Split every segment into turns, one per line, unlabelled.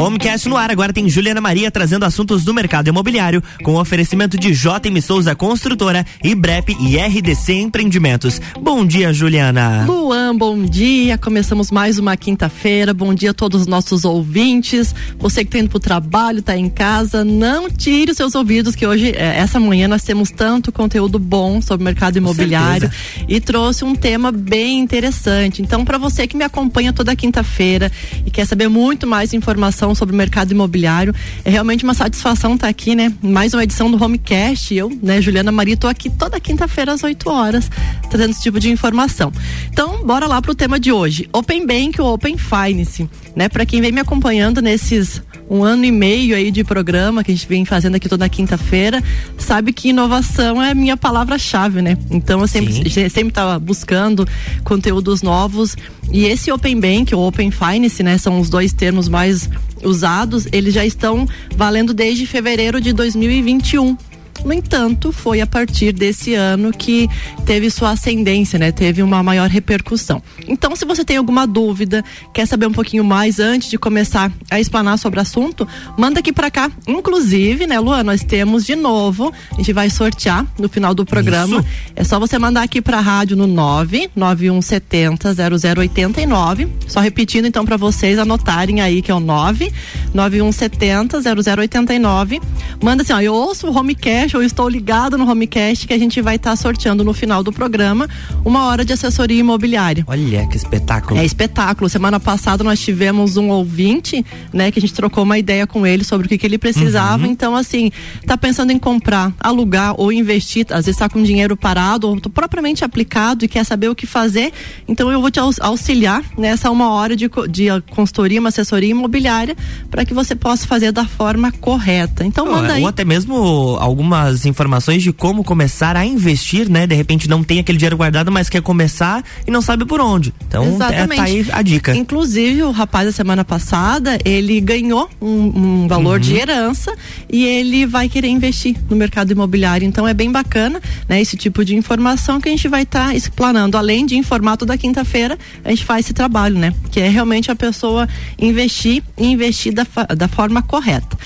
Homecast no ar, agora tem Juliana Maria trazendo assuntos do mercado imobiliário, com oferecimento de JM Souza Construtora, IBREP e RDC Empreendimentos. Bom dia, Juliana.
Luan, bom dia. Começamos mais uma quinta-feira. Bom dia a todos os nossos ouvintes. Você que está indo para o trabalho, está em casa, não tire os seus ouvidos, que hoje, é, essa manhã, nós temos tanto conteúdo bom sobre o mercado imobiliário e trouxe um tema bem interessante. Então, para você que me acompanha toda quinta-feira e quer saber muito mais informação sobre o mercado imobiliário. É realmente uma satisfação estar tá aqui, né? Mais uma edição do Homecast. Eu, né, Juliana Maria, tô aqui toda quinta-feira às 8 horas, trazendo esse tipo de informação. Então, bora lá pro tema de hoje. Open Bank ou Open Finance, né? Para quem vem me acompanhando nesses um ano e meio aí de programa que a gente vem fazendo aqui toda quinta-feira, sabe que inovação é a minha palavra-chave, né? Então eu sempre sempre estava buscando conteúdos novos e esse Open Bank ou Open Finance, né, são os dois termos mais usados, eles já estão valendo desde fevereiro de 2021. No entanto, foi a partir desse ano que teve sua ascendência, né? Teve uma maior repercussão. Então, se você tem alguma dúvida, quer saber um pouquinho mais antes de começar a explanar sobre o assunto, manda aqui para cá. Inclusive, né, Luan, nós temos de novo, a gente vai sortear no final do programa. Isso. É só você mandar aqui para a rádio no 99170 0089. Só repetindo então para vocês anotarem aí que é o 99170 0089. Manda assim, ó, eu ouço o Homecast Homecast ou estou ligado no Homecast que a gente vai estar tá sorteando no final do programa uma hora de assessoria imobiliária.
Olha que espetáculo.
É espetáculo. Semana passada nós tivemos um ouvinte, né, que a gente trocou uma ideia com ele sobre o que, que ele precisava. Uhum. Então, assim, tá pensando em comprar, alugar ou investir, às vezes está com dinheiro parado ou propriamente aplicado e quer saber o que fazer. Então, eu vou te auxiliar nessa uma hora de, de consultoria, uma assessoria imobiliária para que você possa fazer da forma correta. Então, manda aí.
Ou até mesmo alguma algumas informações de como começar a investir, né? De repente não tem aquele dinheiro guardado, mas quer começar e não sabe por onde. Então Exatamente. É, tá aí a dica.
Inclusive, o rapaz da semana passada, ele ganhou um, um valor uhum. de herança e ele vai querer investir no mercado imobiliário. Então é bem bacana, né? Esse tipo de informação que a gente vai estar tá explanando. Além de informar toda quinta-feira, a gente faz esse trabalho, né? Que é realmente a pessoa investir e investir da, da forma correta.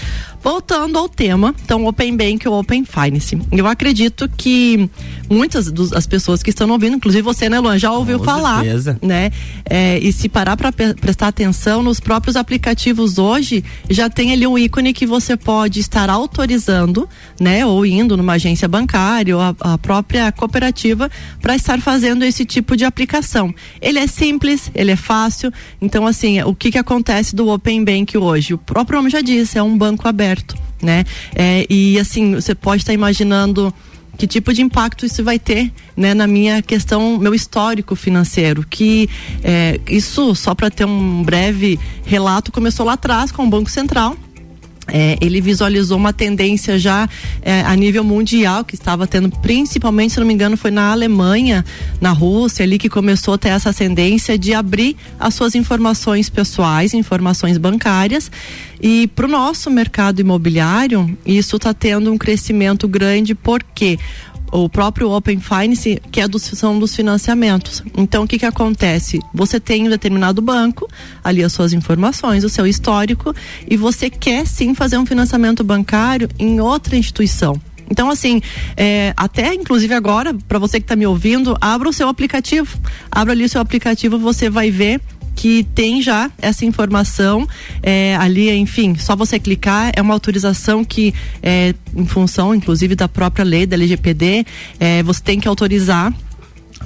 Voltando ao tema, então Open Bank ou Open Finance. Eu acredito que muitas das pessoas que estão ouvindo, inclusive você, né, Luan, já ouviu Com falar, certeza. né? É, e se parar para prestar atenção nos próprios aplicativos hoje, já tem ali um ícone que você pode estar autorizando, né, ou indo numa agência bancária ou a, a própria cooperativa para estar fazendo esse tipo de aplicação. Ele é simples, ele é fácil. Então, assim, o que que acontece do Open Bank hoje? O próprio nome já disse, é um banco aberto certo, né? É, e assim, você pode estar tá imaginando que tipo de impacto isso vai ter né, na minha questão, meu histórico financeiro. Que é, isso, só para ter um breve relato, começou lá atrás com o Banco Central. É, ele visualizou uma tendência já é, a nível mundial que estava tendo, principalmente, se não me engano, foi na Alemanha, na Rússia, ali que começou a ter essa tendência de abrir as suas informações pessoais, informações bancárias. E para o nosso mercado imobiliário, isso está tendo um crescimento grande, porque o próprio Open Finance, que é a são dos financiamentos. Então, o que que acontece? Você tem um determinado banco, ali as suas informações, o seu histórico, e você quer sim fazer um financiamento bancário em outra instituição. Então, assim, é, até inclusive agora, para você que está me ouvindo, abra o seu aplicativo. Abra ali o seu aplicativo, você vai ver que tem já essa informação é, ali, enfim, só você clicar, é uma autorização que, é, em função, inclusive, da própria lei da LGPD, é, você tem que autorizar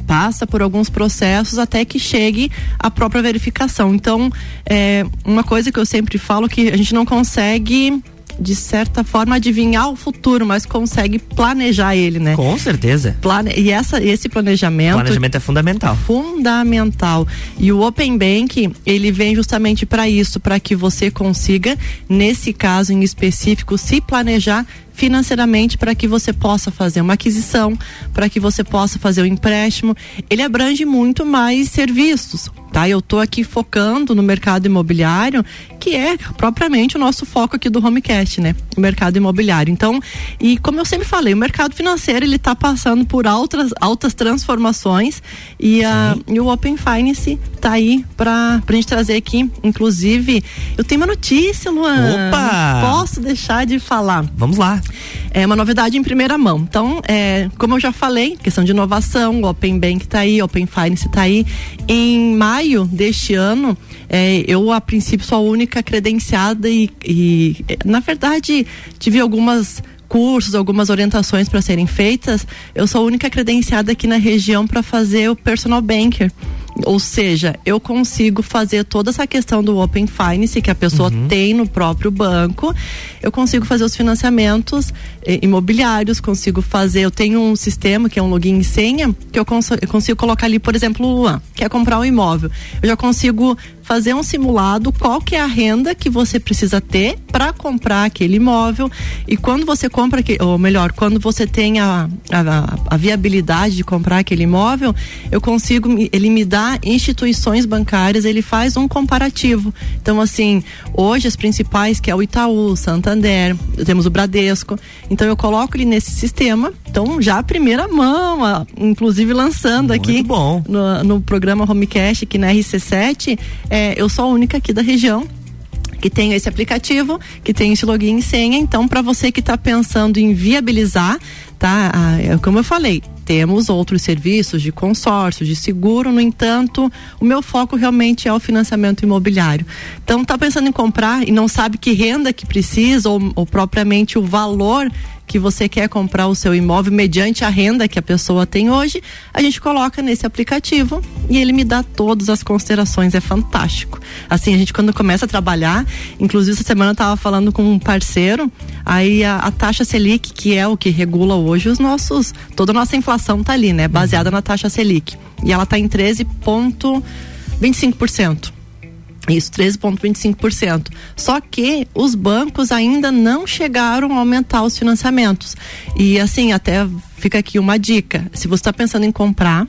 passa por alguns processos até que chegue a própria verificação. Então, é, uma coisa que eu sempre falo que a gente não consegue de certa forma, adivinhar o futuro, mas consegue planejar ele, né?
Com certeza.
Plane... E essa, esse planejamento.
Planejamento é fundamental.
Fundamental. E o Open Bank, ele vem justamente para isso, para que você consiga, nesse caso em específico, se planejar financeiramente para que você possa fazer uma aquisição, para que você possa fazer o um empréstimo. Ele abrange muito mais serviços, tá? Eu tô aqui focando no mercado imobiliário, que é propriamente o nosso foco aqui do Homecast, né? O mercado imobiliário. Então, e como eu sempre falei, o mercado financeiro ele tá passando por altas, altas transformações e, a, e o Open Finance tá aí para a gente trazer aqui, inclusive, eu tenho uma notícia, Luan.
Opa!
Não posso deixar de falar.
Vamos lá.
É uma novidade em primeira mão. Então, é, como eu já falei, questão de inovação, o Open Bank está aí, Open Finance está aí. Em maio deste ano, é, eu a princípio sou a única credenciada e, e na verdade tive algumas cursos, algumas orientações para serem feitas. Eu sou a única credenciada aqui na região para fazer o personal banker. Ou seja, eu consigo fazer toda essa questão do Open Finance que a pessoa uhum. tem no próprio banco. Eu consigo fazer os financiamentos eh, imobiliários, consigo fazer. Eu tenho um sistema que é um login e senha que eu, cons eu consigo colocar ali, por exemplo, o Luan, quer comprar um imóvel. Eu já consigo fazer um simulado qual que é a renda que você precisa ter para comprar aquele imóvel. E quando você compra ou melhor quando você tem a, a, a, viabilidade de comprar aquele imóvel eu consigo ele me dá instituições bancárias ele faz um comparativo. Então assim hoje as principais que é o Itaú Santander temos o Bradesco. Então eu coloco ele nesse sistema. Então já a primeira mão inclusive lançando
Muito
aqui
bom.
No, no programa Homecast aqui na RC7 é, eu sou a única aqui da região que tem esse aplicativo, que tem esse login e senha. Então, para você que está pensando em viabilizar, tá? É como eu falei, temos outros serviços de consórcio, de seguro, no entanto, o meu foco realmente é o financiamento imobiliário. Então, está pensando em comprar e não sabe que renda que precisa ou, ou propriamente o valor que você quer comprar o seu imóvel mediante a renda que a pessoa tem hoje, a gente coloca nesse aplicativo e ele me dá todas as considerações, é fantástico. Assim, a gente quando começa a trabalhar, inclusive essa semana eu estava falando com um parceiro, aí a, a, taxa Selic, que é o que regula hoje os nossos, toda a nossa inflação tá ali, né, baseada na taxa Selic. E ela tá em 13.25%. Isso, 13,25%. Só que os bancos ainda não chegaram a aumentar os financiamentos. E assim, até fica aqui uma dica: se você está pensando em comprar,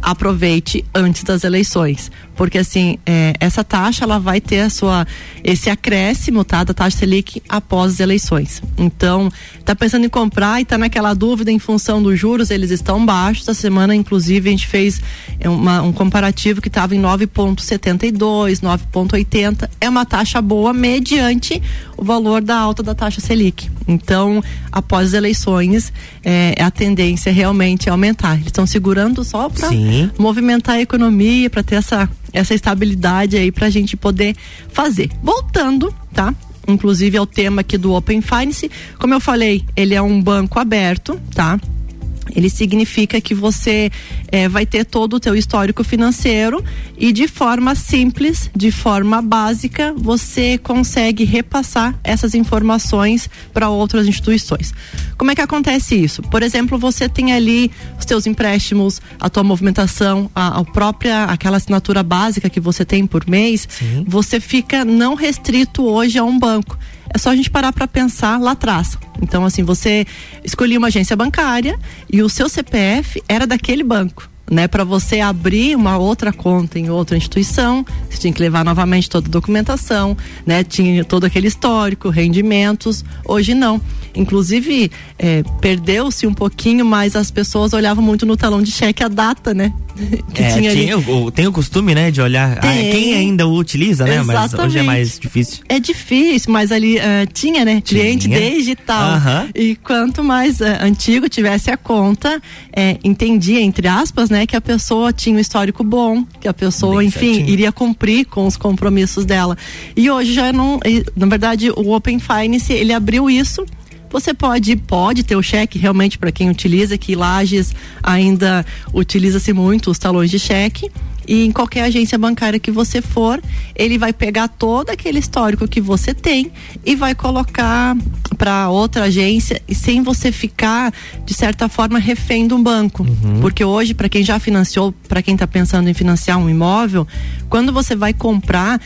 aproveite antes das eleições, porque assim é, essa taxa ela vai ter a sua esse acréscimo tá da taxa selic após as eleições. Então tá pensando em comprar e tá naquela dúvida em função dos juros eles estão baixos. Essa semana inclusive a gente fez é, uma, um comparativo que estava em 9,72, 9,80 é uma taxa boa mediante o valor da alta da taxa selic. Então após as eleições é, a tendência realmente é aumentar. Eles estão segurando só para movimentar a economia para ter essa essa estabilidade aí para a gente poder fazer. Voltando, tá? Inclusive ao tema aqui do Open Finance, como eu falei, ele é um banco aberto, tá? Ele significa que você é, vai ter todo o teu histórico financeiro e de forma simples, de forma básica, você consegue repassar essas informações para outras instituições. Como é que acontece isso? Por exemplo, você tem ali os teus empréstimos, a tua movimentação, a, a própria aquela assinatura básica que você tem por mês, Sim. você fica não restrito hoje a um banco. É só a gente parar para pensar lá atrás. Então, assim, você escolhia uma agência bancária e o seu CPF era daquele banco né, para você abrir uma outra conta em outra instituição, você tinha que levar novamente toda a documentação, né, tinha todo aquele histórico, rendimentos. Hoje não. Inclusive, é, perdeu-se um pouquinho, mas as pessoas olhavam muito no talão de cheque a data, né?
que é, tinha tinha, o, tem o costume, né, de olhar. Ah, quem ainda o utiliza, né? Exatamente. Mas hoje é mais difícil.
É difícil, mas ali uh, tinha, né? Tinha. Cliente desde tal. E quanto mais uh, antigo tivesse a conta, é, entendia, entre aspas, né, que a pessoa tinha um histórico bom, que a pessoa, Bem enfim, certinho. iria cumprir com os compromissos dela. E hoje já não. Na verdade, o Open Finance, ele abriu isso você pode pode ter o cheque realmente para quem utiliza, que Lages ainda utiliza-se muito os talões de cheque. E em qualquer agência bancária que você for, ele vai pegar todo aquele histórico que você tem e vai colocar para outra agência e sem você ficar de certa forma refém de um banco, uhum. porque hoje para quem já financiou, para quem está pensando em financiar um imóvel, quando você vai comprar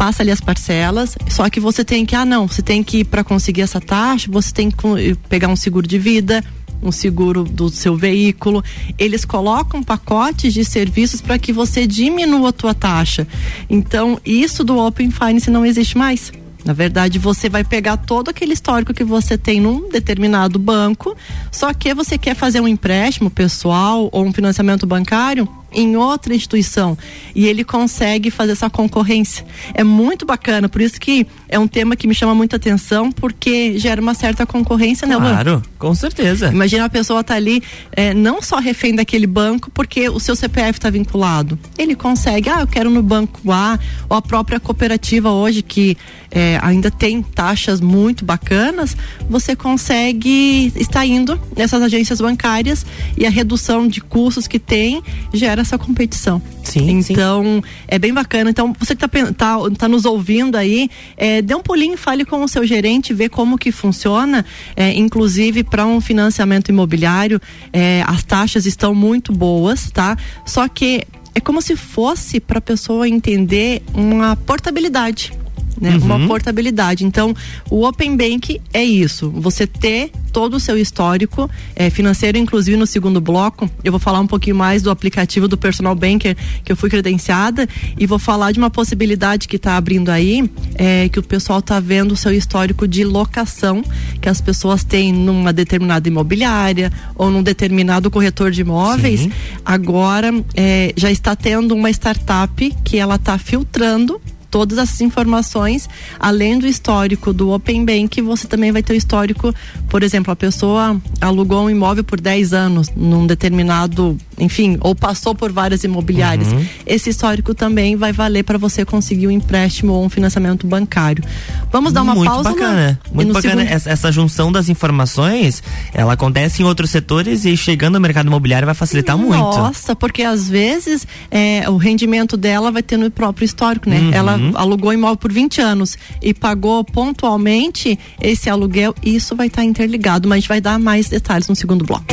passa ali as parcelas, só que você tem que, ah não, você tem que para conseguir essa taxa, você tem que pegar um seguro de vida, um seguro do seu veículo. Eles colocam pacotes de serviços para que você diminua a tua taxa. Então, isso do Open Finance não existe mais. Na verdade, você vai pegar todo aquele histórico que você tem num determinado banco, só que você quer fazer um empréstimo pessoal ou um financiamento bancário, em outra instituição e ele consegue fazer essa concorrência. É muito bacana, por isso que é um tema que me chama muita atenção, porque gera uma certa concorrência, né,
Claro, com certeza.
Imagina a pessoa tá ali, é, não só refém daquele banco, porque o seu CPF está vinculado. Ele consegue, ah, eu quero no banco A, ou a própria cooperativa hoje, que é, ainda tem taxas muito bacanas, você consegue estar indo nessas agências bancárias e a redução de custos que tem gera essa competição.
Sim,
então,
sim.
é bem bacana. Então, você que tá, tá, tá nos ouvindo aí, é, dê um pulinho, fale com o seu gerente, vê como que funciona, é, inclusive para um financiamento imobiliário, é, as taxas estão muito boas, tá? Só que é como se fosse para a pessoa entender uma portabilidade né? Uhum. Uma portabilidade. Então, o Open Bank é isso. Você ter todo o seu histórico é, financeiro, inclusive no segundo bloco, eu vou falar um pouquinho mais do aplicativo do Personal Banker que eu fui credenciada e vou falar de uma possibilidade que está abrindo aí, é, que o pessoal está vendo o seu histórico de locação que as pessoas têm numa determinada imobiliária ou num determinado corretor de imóveis. Sim. Agora é, já está tendo uma startup que ela está filtrando todas essas informações, além do histórico do Open Bank, você também vai ter o histórico, por exemplo, a pessoa alugou um imóvel por 10 anos num determinado, enfim, ou passou por várias imobiliárias. Uhum. Esse histórico também vai valer para você conseguir um empréstimo ou um financiamento bancário. Vamos dar uma
muito
pausa.
Bacana. Muito bacana. Segundo... Essa, essa, junção das informações, ela acontece em outros setores e chegando ao mercado imobiliário vai facilitar
Nossa,
muito.
Nossa, porque às vezes é, o rendimento dela vai ter no próprio histórico, né? Uhum. Ela uhum. alugou imóvel por 20 anos e pagou pontualmente esse aluguel, isso vai estar tá interligado, mas a gente vai dar mais detalhes no segundo bloco.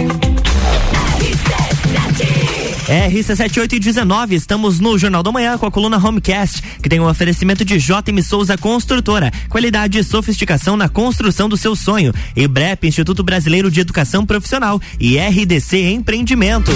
RC7819, estamos no Jornal da Manhã com a coluna Homecast, que tem um oferecimento de JM Souza Construtora, qualidade e sofisticação na construção do seu sonho. E BREP, Instituto Brasileiro de Educação Profissional e RDC Empreendimentos.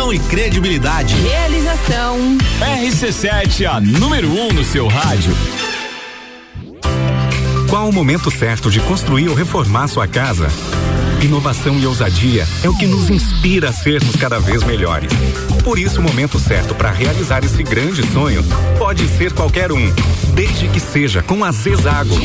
e credibilidade.
Realização.
RC7, a número 1 um no seu rádio.
Qual o momento certo de construir ou reformar sua casa? Inovação e ousadia é o que nos inspira a sermos cada vez melhores. Por isso, o momento certo para realizar esse grande sonho pode ser qualquer um, desde que seja com a Zezago.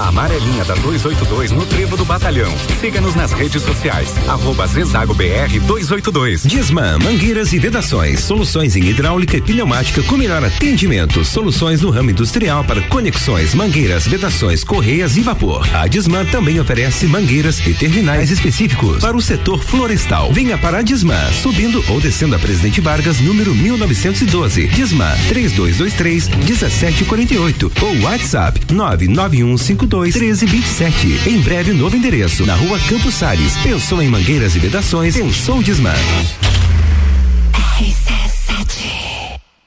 A amarelinha da 282 no Trevo do Batalhão. Siga-nos nas redes sociais. Arroba Zezago BR 282.
Disman, mangueiras e vedações. Soluções em hidráulica e pneumática com melhor atendimento. Soluções no ramo industrial para conexões, mangueiras, vedações, correias e vapor. A Disman também oferece mangueiras e terminais específicos para o setor florestal. Venha para a Disman, subindo ou descendo a Presidente Vargas, número 1912. Disman 3223 1748 ou WhatsApp 991 52 1327. Em breve, novo endereço, na rua Campos Sales. Pensou em mangueiras e vedações? Pensou Desmã.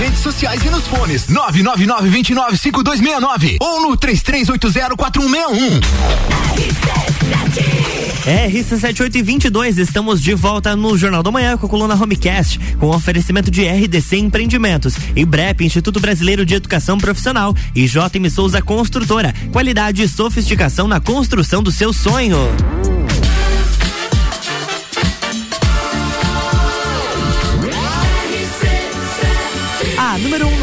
redes sociais e nos fones 999-295269 ou no 33804161.
RC7822, estamos de volta no Jornal da Manhã com a coluna Homecast, com oferecimento de RDC Empreendimentos, IBREP, Instituto Brasileiro de Educação Profissional e JM Souza Construtora. Qualidade e sofisticação na construção do seu sonho.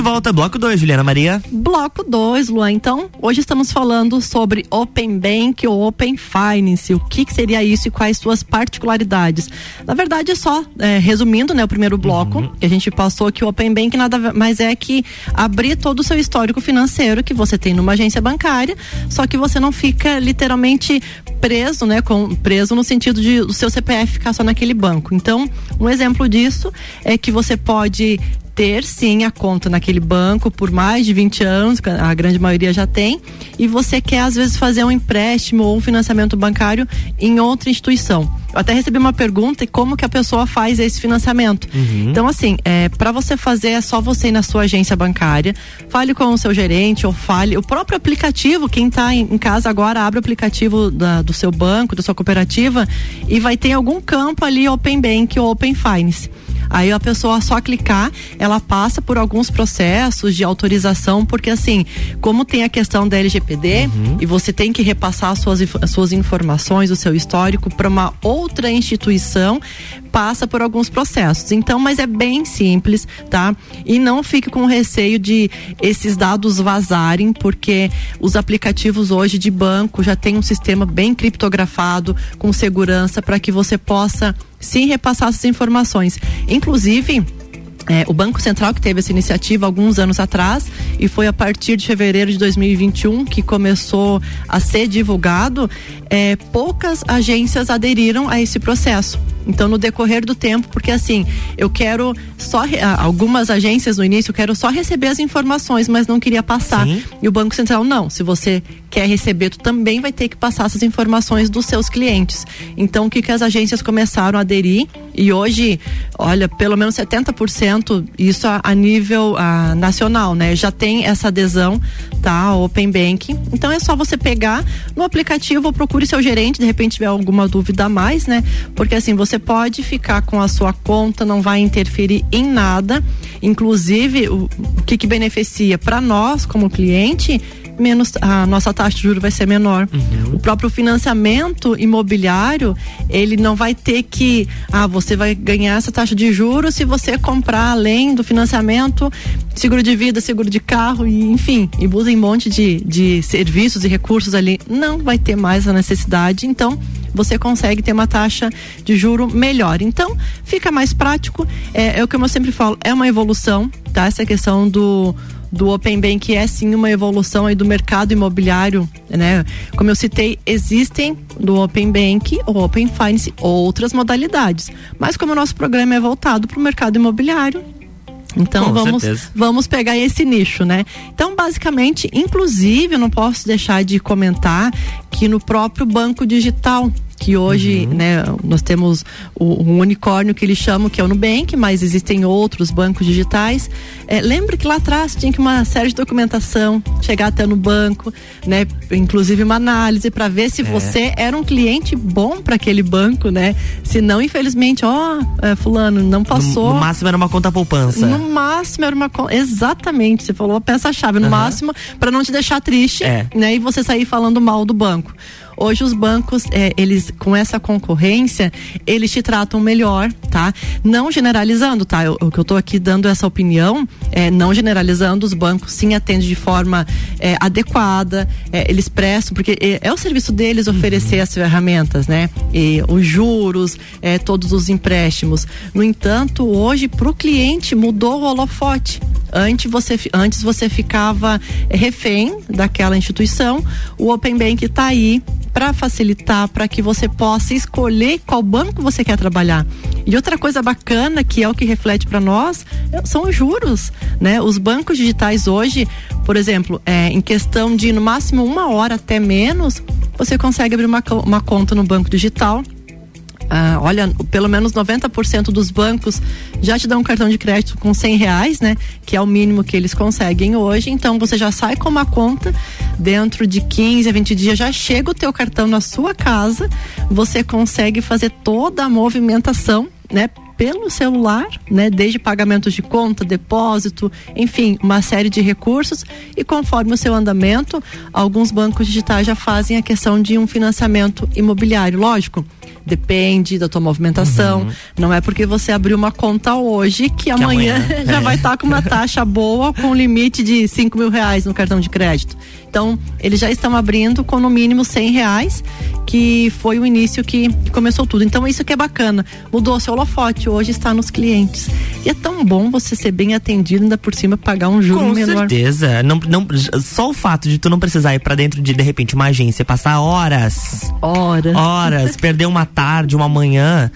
De volta, bloco 2, Juliana Maria.
Bloco 2, Luan. Então, hoje estamos falando sobre Open Bank ou Open Finance. O que, que seria isso e quais suas particularidades? Na verdade, só é, resumindo, né, o primeiro bloco, que a gente passou que o Open Bank nada mais é que abrir todo o seu histórico financeiro que você tem numa agência bancária, só que você não fica literalmente preso, né, com, preso no sentido de o seu CPF ficar só naquele banco. Então, um exemplo disso é que você pode ter sim a conta naquele banco por mais de 20 anos, a grande maioria já tem, e você quer às vezes fazer um empréstimo ou um financiamento bancário em outra instituição. Eu até recebi uma pergunta e como que a pessoa faz esse financiamento.
Uhum.
Então, assim, é, para você fazer é só você ir na sua agência bancária, fale com o seu gerente ou fale. O próprio aplicativo, quem está em, em, casa agora, abre o aplicativo da, do seu banco, da sua cooperativa, e vai ter algum campo ali Open Bank ou Open Finance. Aí a pessoa só clicar, ela passa por alguns processos de autorização, porque assim, como tem a questão da LGPD
Uhum.
e você tem que repassar as suas, as suas informações, o seu histórico para uma outra instituição, passa por alguns processos. Então, mas é bem simples, tá? E não fique com receio de esses dados vazarem, porque os aplicativos hoje de banco já tem um sistema bem criptografado, com segurança, para que você possa sim repassar essas informações. Inclusive, é, o Banco Central que teve essa iniciativa alguns anos atrás e foi a partir de fevereiro de 2021 que começou a ser divulgado, é, poucas agências aderiram a esse processo. Então, no decorrer do tempo, porque assim, eu quero só ah, algumas agências no início, eu quero só receber as informações, mas não queria passar.
Sim.
E o Banco Central não. Se você quer receber, tu também vai ter que passar essas informações dos seus clientes. Então, o que, que as agências começaram a aderir? E hoje, olha, pelo menos 70%, isso a, a nível ah, nacional, né? Já tem essa adesão, tá? Open Bank. Então é só você pegar no aplicativo ou procure seu gerente, de repente tiver alguma dúvida a mais, né? Porque assim, você pode ficar com a sua conta, não vai interferir em nada. Inclusive, o, o que que beneficia para nós como cliente? Menos a nossa taxa de juros vai ser menor. O próprio financiamento imobiliário, ele não vai ter que, ah, você vai ganhar essa taxa de juros se você comprar além do financiamento, seguro de vida, seguro de carro e enfim, e usa um monte de, de serviços e recursos ali. Não vai ter mais a necessidade, então você consegue ter uma taxa de juro melhor. Então, fica mais prático. É, é o que eu sempre falo, é uma evolução, tá? Essa questão do do Open Bank é sim uma evolução aí do mercado imobiliário, né? Como eu citei, existem do Open Bank ou Open Finance outras modalidades, mas como o nosso programa é voltado para o mercado imobiliário, então
Com
vamos
certeza.
vamos pegar esse nicho, né? Então, basicamente, inclusive, eu não posso deixar de comentar que no próprio banco digital, que hoje,
Uhum.
né, nós temos o, o unicórnio que eles chamam, que é o Nubank, mas existem outros bancos digitais. É, lembre que lá atrás tinha que uma série de documentação, chegar até no banco, né, inclusive uma análise para ver se
É.
você era um cliente bom para aquele banco, né? Se não, infelizmente, ó, é, fulano, não passou.
No, no máximo era uma conta poupança.
No máximo era uma. co- Exatamente, você falou a peça-chave. No
Aham.
máximo, para não te deixar triste,
É.
né? E você sair falando mal do banco. Hoje os bancos, é, eles com essa concorrência, eles te tratam melhor, tá? Não generalizando, tá? Eu- O que eu tô aqui dando essa opinião, é, não generalizando, os bancos sim atendem de forma é, adequada, é, eles prestam, porque é, é o serviço deles oferecer as ferramentas, né? E os juros, é, todos os empréstimos. No entanto, hoje pro cliente mudou o holofote. Antes você, antes você ficava refém daquela instituição, o Open Bank está aí para facilitar, para que você possa escolher qual banco você quer trabalhar. E outra coisa bacana que é o que reflete para nós são os juros, né? Os bancos digitais hoje, por exemplo, é, em questão de no máximo uma hora até menos, você consegue abrir uma, uma conta no banco digital. Ah, olha, pelo menos 90% dos bancos já te dão um cartão de crédito com 100 reais, né? Que é o mínimo que eles conseguem hoje. Então você já sai com uma conta, dentro de 15 a 20 dias já chega o teu cartão na sua casa, você consegue fazer toda a movimentação, né? Pelo celular, né? Desde pagamentos de conta, depósito, enfim, uma série de recursos. E conforme o seu andamento, alguns bancos digitais já fazem a questão de um financiamento imobiliário. Lógico, depende da tua movimentação. Não é porque você abriu uma conta hoje que, amanhã,
amanhã,
já
é.
vai estar com uma taxa boa com limite de 5 mil reais no cartão de crédito. Então, eles já estão abrindo com no mínimo 100 reais, que foi o início que, que começou tudo. Então, isso que é bacana. Mudou seu holofote, hoje está nos clientes. E é tão bom você ser bem atendido, ainda por cima pagar um juro
Com
menor.
certeza. Não, não, só o fato de tu não precisar ir pra dentro de, de repente, uma agência, passar horas,
Horas.
horas, perder uma tarde, uma manhã,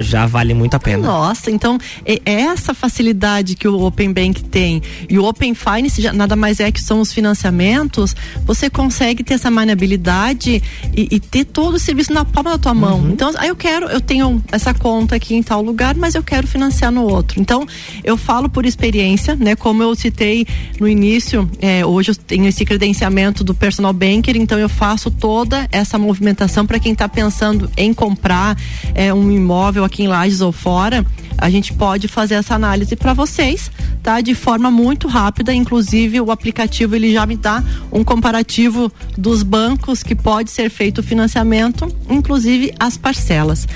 já vale muito a pena.
Nossa, então é é essa facilidade que o Open Bank tem e o Open Finance já nada mais é que são os financiamentos, você consegue ter essa maniabilidade e, e ter todo o serviço na palma da tua mão. Então, aí eu quero, eu tenho essa conta aqui em tal lugar, mas eu quero financiar no outro. Então, eu falo por experiência, né? Como eu citei no início, é, hoje eu tenho esse credenciamento do personal banker, então eu faço toda essa movimentação para quem está pensando em comprar é, um imóvel aqui em Lages ou fora. A gente pode fazer essa análise para vocês, tá? De forma muito rápida, inclusive o aplicativo ele já me dá um comparativo dos bancos que pode ser feito o financiamento, inclusive as parcelas.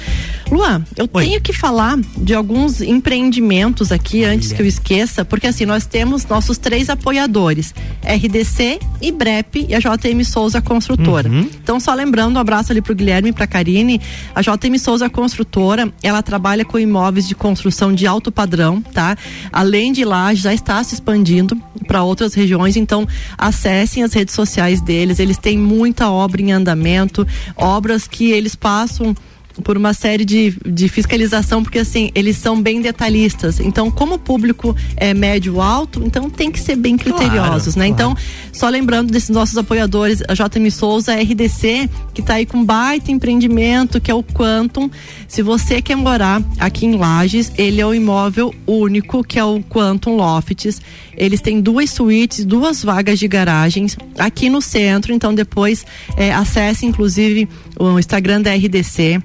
Luan, eu tenho que falar de alguns empreendimentos aqui antes que eu esqueça, porque assim, nós temos nossos três apoiadores: RDC, IBREP e a JM Souza Construtora. Então, só lembrando, um abraço ali pro Guilherme e pra Karine. A JM Souza Construtora, ela trabalha com imóveis de construção de alto padrão, tá? Além de lá, já está se expandindo para outras regiões, então acessem as redes sociais deles, eles têm muita obra em andamento, obras que eles passam por uma série de, de fiscalização, porque assim, eles são bem detalhistas. Então, como o público é médio alto, então tem que ser bem criteriosos, né? Então, só lembrando desses nossos apoiadores, a JM Souza, a RDC, que está aí com baita empreendimento, que é o Quantum. Se você quer morar aqui em Lages, ele é o imóvel único, que é o Quantum Lofts. Eles têm duas suítes, duas vagas de garagens aqui no centro. Então, depois é, acesse, inclusive, o Instagram da RDC.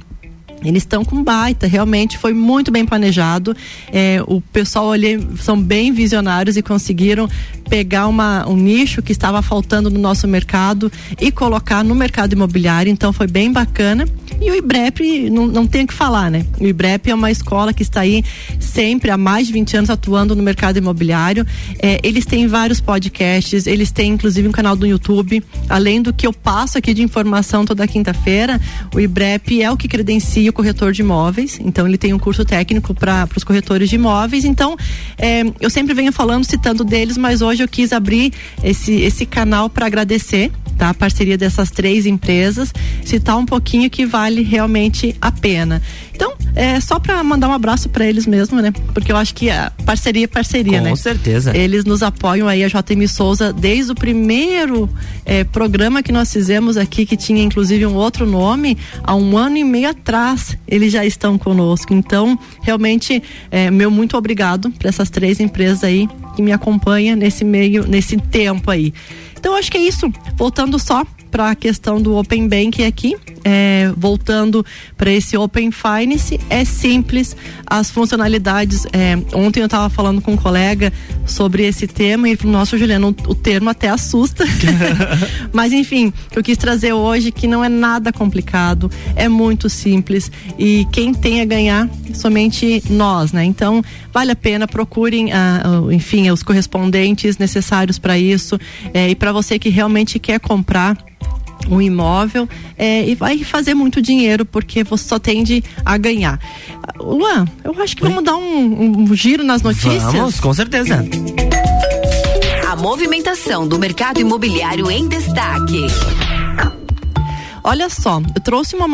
Eles estão com baita, realmente foi muito bem planejado. É, o pessoal ali são bem visionários e conseguiram pegar uma, um nicho que estava faltando no nosso mercado e colocar no mercado imobiliário. Então foi bem bacana. E o IBREP, não, não tem o que falar, né? O IBREP é uma escola que está aí sempre há mais de 20 anos atuando no mercado imobiliário. É, eles têm vários podcasts, eles têm inclusive um canal do YouTube. Além do que eu passo aqui de informação toda quinta-feira, o IBREP é o que credencia corretor de imóveis. Então, ele tem um curso técnico para os corretores de imóveis. Então, é, eu sempre venho falando, citando deles, mas hoje eu quis abrir esse, esse canal para agradecer tá? A parceria dessas três empresas, citar um pouquinho que vale realmente a pena. Então, é só para mandar um abraço para eles mesmo, né? Porque eu acho que a parceria é parceria,
Com
né?
certeza.
Eles nos apoiam aí, a JM Souza, desde o primeiro é, programa que nós fizemos aqui, que tinha inclusive um outro nome, há um ano e meio atrás, eles já estão conosco. Então, realmente, é, meu muito obrigado para essas três empresas aí que me acompanham nesse meio, nesse tempo aí. Então, acho que é isso. Voltando só para a questão do Open Bank aqui, é, voltando para esse Open Finance, é simples, as funcionalidades. É, ontem eu estava falando com um colega sobre esse tema e ele falou: Nossa, Juliana, o, o termo até assusta. Mas enfim, eu quis trazer hoje que não é nada complicado, é muito simples e quem tem a ganhar somente nós, né? Então, vale a pena, procurem, ah enfim, os correspondentes necessários para isso. É, e para você que realmente quer comprar um imóvel é, e vai fazer muito dinheiro porque você só tende a ganhar. Luan, eu acho que Oi? vamos dar um, um, giro nas notícias.
Vamos, com certeza.
A movimentação do mercado imobiliário em destaque.
Olha só, eu trouxe uma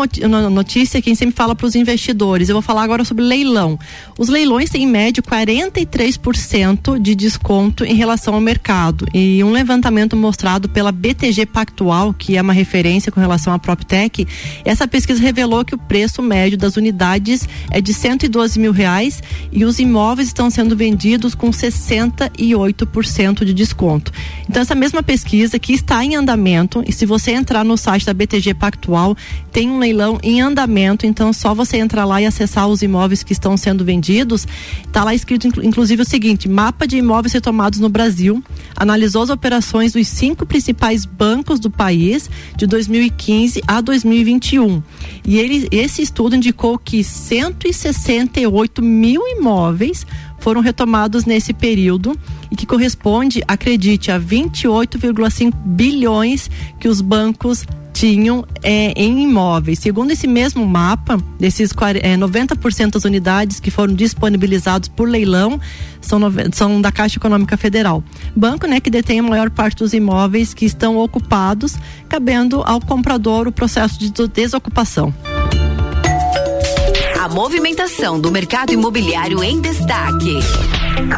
notícia que sempre fala para os investidores. Eu vou falar agora sobre leilão. Os leilões têm em média 43% de desconto em relação ao mercado. E um levantamento mostrado pela BTG Pactual, que é uma referência com relação à PropTech, essa pesquisa revelou que o preço médio das unidades é de 112 mil reais e os imóveis estão sendo vendidos com 68% de desconto. Então, essa mesma pesquisa que está em andamento, e se você entrar no site da BTG Pactual tem um leilão em andamento, então só você entrar lá e acessar os imóveis que estão sendo vendidos. Está lá escrito inclusive o seguinte: mapa de imóveis retomados no Brasil, analisou as operações dos cinco principais bancos do país de 2015 a 2021. E ele, esse estudo indicou que 168 mil imóveis foram retomados nesse período e que corresponde, acredite, a 28,5 bilhões que os bancos tinham é, em imóveis. Segundo esse mesmo mapa, desses é, 90% das unidades que foram disponibilizados por leilão são, são da Caixa Econômica Federal. Banco né, que detém a maior parte dos imóveis que estão ocupados, cabendo ao comprador o processo de desocupação.
A movimentação do mercado imobiliário em destaque.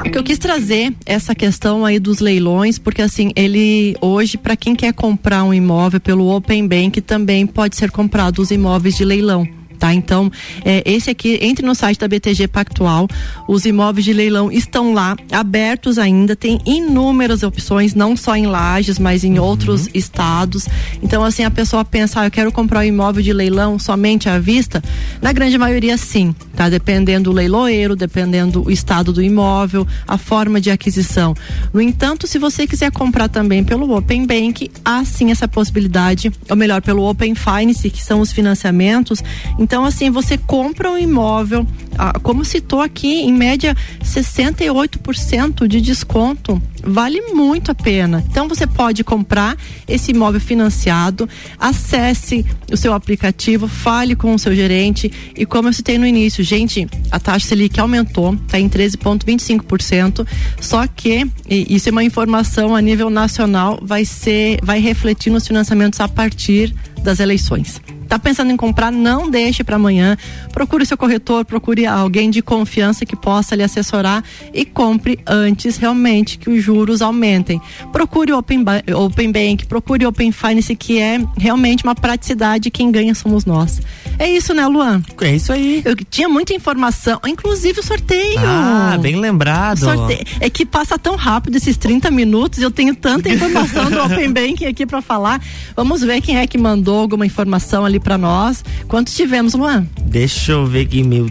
O que eu quis trazer essa questão aí dos leilões, porque assim, ele hoje, para quem quer comprar um imóvel pelo Open Bank, também pode ser comprado os imóveis de leilão tá? Então, é, esse aqui, entre no site da BTG Pactual, os imóveis de leilão estão lá, abertos ainda, tem inúmeras opções, não só em Lages, mas em uhum. outros estados. Então, assim, a pessoa pensa, ah, eu quero comprar um imóvel de leilão somente à vista? Na grande maioria, sim, tá? Dependendo do leiloeiro, dependendo do estado do imóvel, a forma de aquisição. No entanto, se você quiser comprar também pelo Open Bank, há sim essa possibilidade, ou melhor, pelo Open Finance, que são os financiamentos. Então, assim, você compra um imóvel, ah, como citou aqui, em média 68% de desconto. Vale muito a pena. Então, você pode comprar esse imóvel financiado, acesse o seu aplicativo, fale com o seu gerente e, como eu citei no início, gente, a taxa Selic aumentou, está em 13,25%. Só que, isso é uma informação a nível nacional, vai ser, vai refletir nos financiamentos a partir das eleições. Tá pensando em comprar? Não deixe para amanhã. Procure seu corretor, procure alguém de confiança que possa lhe assessorar e compre antes realmente que os juros aumentem. Procure o Open, Open Bank, procure o Open Finance, que é realmente uma praticidade. Quem ganha somos nós. É isso, né, Luan?
É isso aí.
Eu tinha muita informação, inclusive o sorteio.
Ah, bem lembrado.
Sorteio. É que passa tão rápido esses 30 minutos, eu tenho tanta informação do Open Bank aqui para falar. Vamos ver quem é que mandou alguma informação ali para nós. Quantos tivemos, Luan?
Deixa eu ver aqui, meu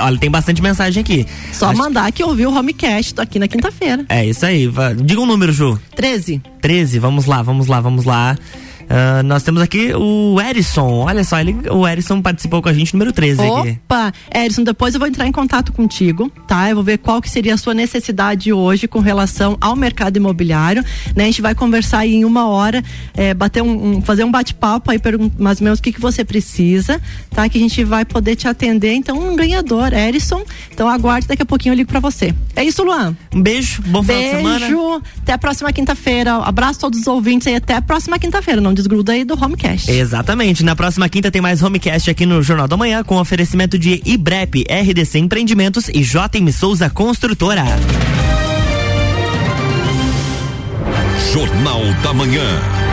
Olha, tem bastante mensagem aqui.
Só Acho... mandar que ouviu o Homecast aqui na quinta-feira.
É isso aí. Diga um número, Ju.
13.
13, vamos lá, vamos lá, vamos lá. Uh, nós temos aqui o Erison. Olha só, ele, o Erison participou com a gente, número 13
Opa! Aqui. Erison, depois eu vou entrar em contato contigo, tá? Eu vou ver qual que seria a sua necessidade hoje com relação ao mercado imobiliário. Né? A gente vai conversar aí em uma hora, é, bater um, um, fazer um bate-papo aí, mais ou menos o que, que você precisa, tá? Que a gente vai poder te atender. Então, um ganhador, Erison. Então aguarde, daqui a pouquinho eu ligo pra você. É isso, Luan.
Um beijo, bom
beijo,
final de semana.
Beijo, até a próxima quinta-feira. Abraço a todos os ouvintes aí, até a próxima quinta-feira. Não desgruda aí do Homecast.
Exatamente. Na próxima quinta tem mais Homecast aqui no Jornal da Manhã com oferecimento de IBREP, RDC Empreendimentos e JM Souza Construtora.
Jornal da Manhã.